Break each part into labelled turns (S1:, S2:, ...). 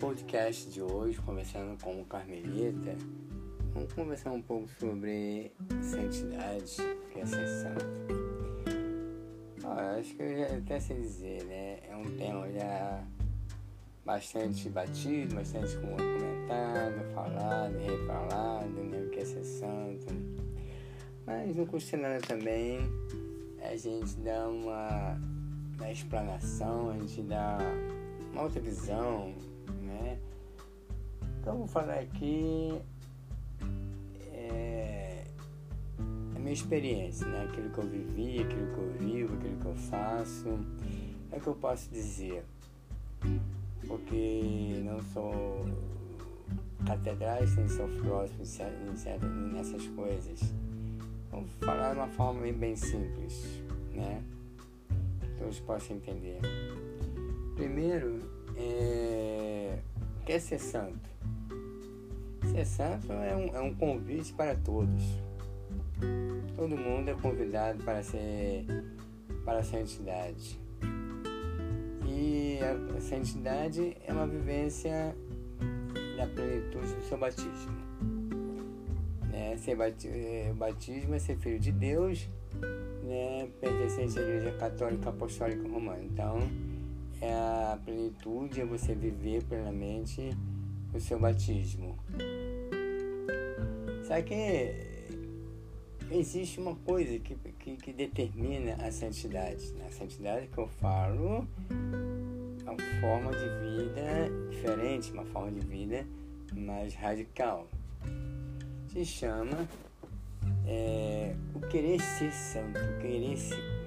S1: podcast de hoje, conversando com o Carmelita, vamos conversar um pouco sobre santidade, que é ser santo. Ah, acho que eu já até sei dizer, né? É um tema já bastante batido, bastante comentado, falado, refalado, né? O que é ser santo. Mas não custa nada também a gente dar uma, uma explanação, a gente dá uma outra visão? Então vou falar aqui é, a minha experiência, né? Aquilo que eu vivi, aquilo que eu vivo, aquilo que eu faço, é o que eu posso dizer. Porque não sou catedrais, nem sou filósofo nessas coisas. Vamos falar de uma forma bem, bem simples, né? Que todos possam entender. Primeiro, é... quer ser santo? Ser santo é um, é um convite para todos. Todo mundo é convidado para ser para a santidade. E a santidade é uma vivência da plenitude do seu batismo. Né? Ser o batismo é ser filho de Deus, né? pertencente à Igreja Católica Apostólica Romana. Então, é a plenitude, é você viver plenamente o seu batismo. Só que existe uma coisa que, que, que determina a santidade. A santidade que eu falo é uma forma de vida diferente, uma forma de vida mais radical. Se chama é, o querer ser santo, querer,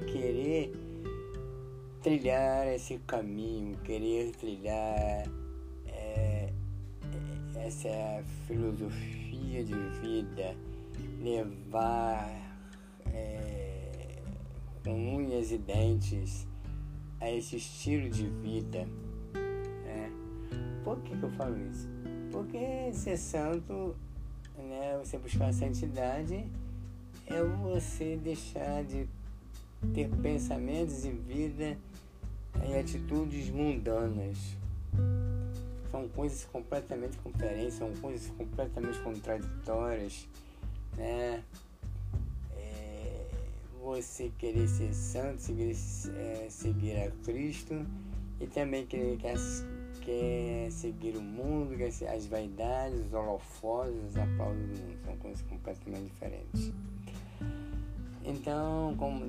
S1: querer trilhar esse caminho, querer trilhar é, essa filosofia de vida, levar é, com unhas e dentes a esse estilo de vida. Né? Por que, que eu falo isso? Porque ser santo, né, você buscar a santidade, é você deixar de ter pensamentos e vida em atitudes mundanas. São coisas completamente diferentes, são coisas completamente contraditórias, né? É, você querer ser santo, seguir, é, seguir a Cristo e também querer quer, quer seguir o mundo, quer as vaidades, os holofotes, os aplausos do mundo. São coisas completamente diferentes. Então, como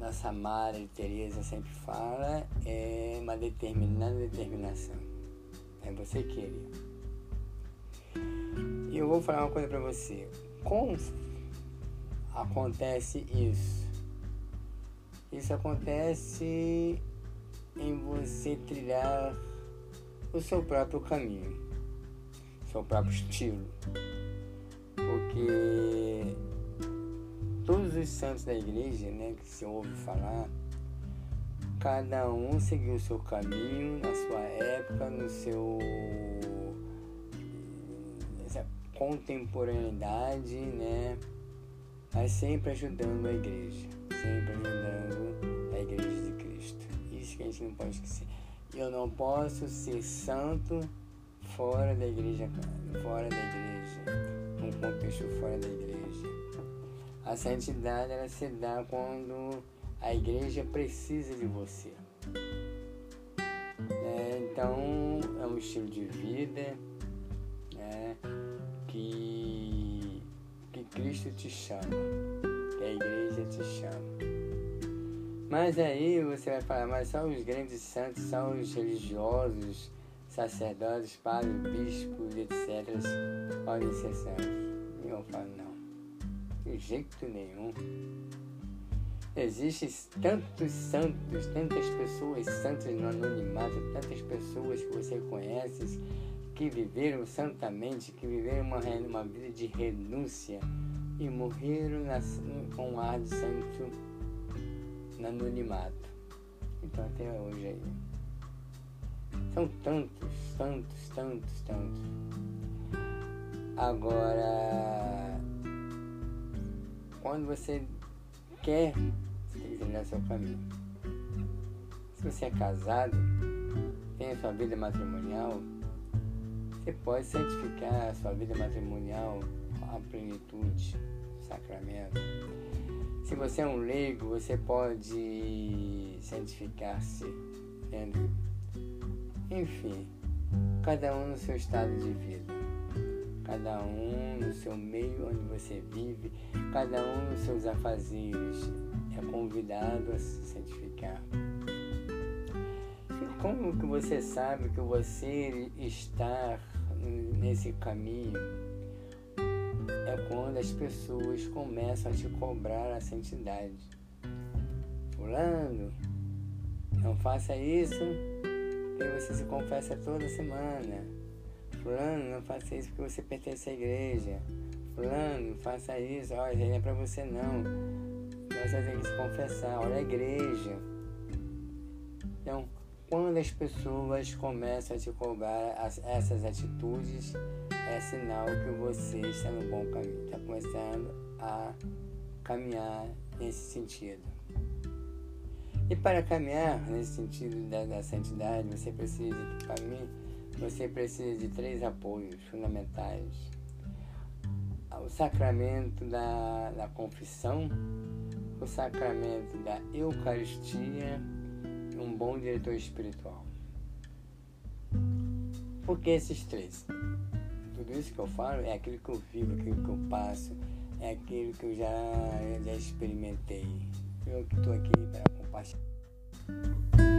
S1: nossa Madre Teresa sempre fala, é uma determinada determinação. É você querer. E eu vou falar uma coisa para você. Como acontece isso? Isso acontece em você trilhar o seu próprio caminho, seu próprio estilo. Porque todos os santos da igreja, né, que se ouve falar, cada um seguiu o seu caminho na sua época, no seu nessa contemporaneidade, né, mas sempre ajudando a igreja, sempre ajudando a igreja de Cristo. Isso que a gente não pode esquecer. Eu não posso ser santo fora da igreja, fora da igreja, num contexto fora da igreja. A santidade ela se dá quando a igreja precisa de você. É, então é um estilo de vida né, que, que Cristo te chama, que a igreja te chama. Mas aí você vai falar, mas só os grandes santos, só os religiosos, sacerdotes, padres, bispos, etc., podem ser santos. E eu falo, não. De jeito nenhum. Existem tantos santos, tantas pessoas santas no anonimato, tantas pessoas que você conhece que viveram santamente, que viveram uma, uma vida de renúncia e morreram com ar de santo no anonimato. Então até hoje aí. São tantos, tantos, tantos, tantos. Agora quando você quer, você tem que trilhar seu caminho. Se você é casado, tem a sua vida matrimonial, Você pode santificar a sua vida matrimonial à plenitude, sacramento. Se você é um leigo, você pode santificar-se. Enfim, cada um no seu estado de vida, cada um no seu meio onde você vive, cada um nos seus afazeres é convidado a se santificar. E como que você sabe que você está nesse caminho? É quando as pessoas começam a te cobrar a santidade. Fulano, não faça isso, que você se confessa toda semana. Fulano, não faça isso porque você pertence à igreja. Fulano, faça isso, olha, não é para você não. Você tem que se confessar, olha a igreja. Então, quando as pessoas começam a te cobrar as, essas atitudes, é sinal que você está no bom caminho, está começando a caminhar nesse sentido. E para caminhar nesse sentido da, da santidade, você precisa de caminho, você precisa de três apoios fundamentais. O sacramento da, da confissão, o sacramento da Eucaristia e um bom diretor espiritual. Por que esses três? Tudo isso que eu falo é aquilo que eu vivo, aquilo que eu passo, é aquilo que eu já, já experimentei. Eu que estou aqui para compartilhar.